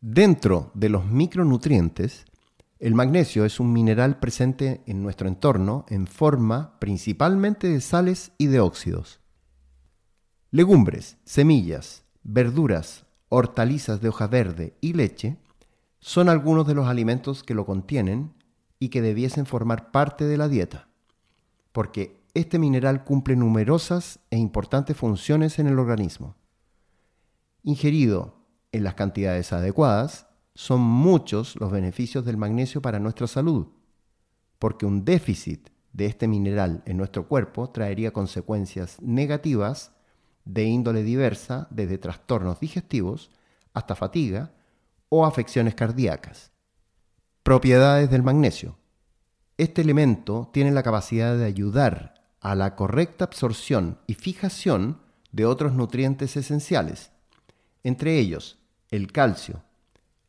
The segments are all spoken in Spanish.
Dentro de los micronutrientes, el magnesio es un mineral presente en nuestro entorno en forma principalmente de sales y de óxidos. Legumbres, semillas, verduras, hortalizas de hoja verde y leche son algunos de los alimentos que lo contienen y que debiesen formar parte de la dieta, porque este mineral cumple numerosas e importantes funciones en el organismo. Ingerido en las cantidades adecuadas, son muchos los beneficios del magnesio para nuestra salud, porque un déficit de este mineral en nuestro cuerpo traería consecuencias negativas de índole diversa, desde trastornos digestivos hasta fatiga o afecciones cardíacas. Propiedades del magnesio. Este elemento tiene la capacidad de ayudar a la correcta absorción y fijación de otros nutrientes esenciales, entre ellos el calcio,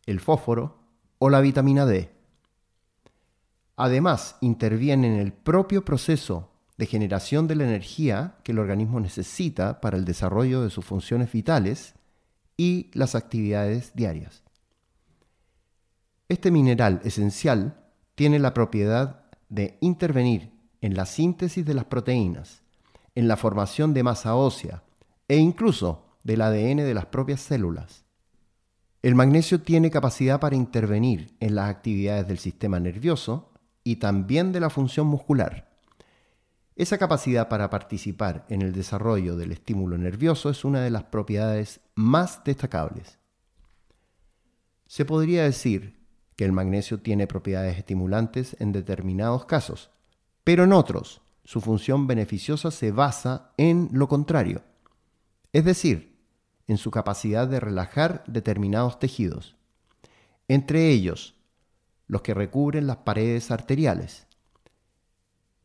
el fósforo o la vitamina D. Además, interviene en el propio proceso de generación de la energía que el organismo necesita para el desarrollo de sus funciones vitales y las actividades diarias. Este mineral esencial tiene la propiedad de intervenir en la síntesis de las proteínas, en la formación de masa ósea e incluso del ADN de las propias células. El magnesio tiene capacidad para intervenir en las actividades del sistema nervioso y también de la función muscular. Esa capacidad para participar en el desarrollo del estímulo nervioso es una de las propiedades más destacables. Se podría decir que el magnesio tiene propiedades estimulantes en determinados casos, pero en otros su función beneficiosa se basa en lo contrario, es decir, en su capacidad de relajar determinados tejidos, entre ellos los que recubren las paredes arteriales.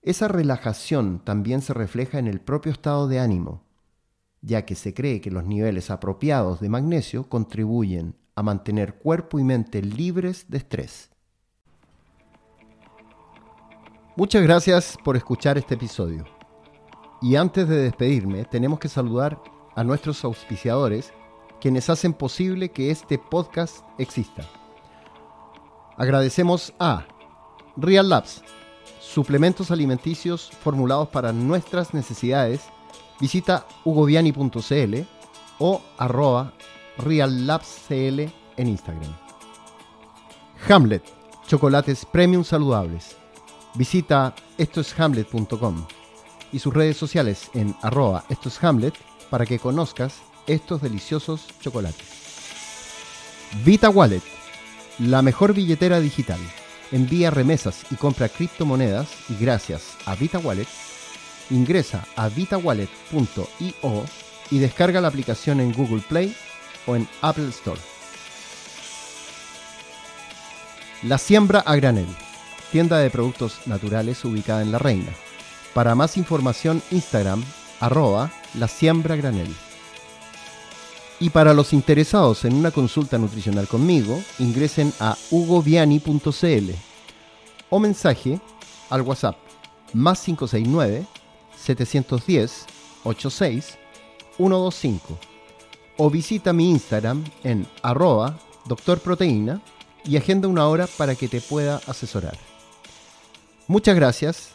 Esa relajación también se refleja en el propio estado de ánimo, ya que se cree que los niveles apropiados de magnesio contribuyen a mantener cuerpo y mente libres de estrés. Muchas gracias por escuchar este episodio. Y antes de despedirme, tenemos que saludar a nuestros auspiciadores, quienes hacen posible que este podcast exista. Agradecemos a Real Labs, suplementos alimenticios formulados para nuestras necesidades. Visita hugoviani.cl o arroba reallabscl en Instagram. Hamlet, chocolates premium saludables. Visita estoeshamlet.com y sus redes sociales en arroba estoeshamlet para que conozcas estos deliciosos chocolates. Vita Wallet, la mejor billetera digital. Envía remesas y compra criptomonedas y gracias a Vita Wallet, ingresa a vitawallet.io y descarga la aplicación en Google Play o en Apple Store. La Siembra a Granel, tienda de productos naturales ubicada en La Reina. Para más información, Instagram, arroba la siembra granel. Y para los interesados en una consulta nutricional conmigo, ingresen a hugoviani.cl o mensaje al WhatsApp más 569 710 86 125 o visita mi Instagram en arroba doctorproteína y agenda una hora para que te pueda asesorar. Muchas gracias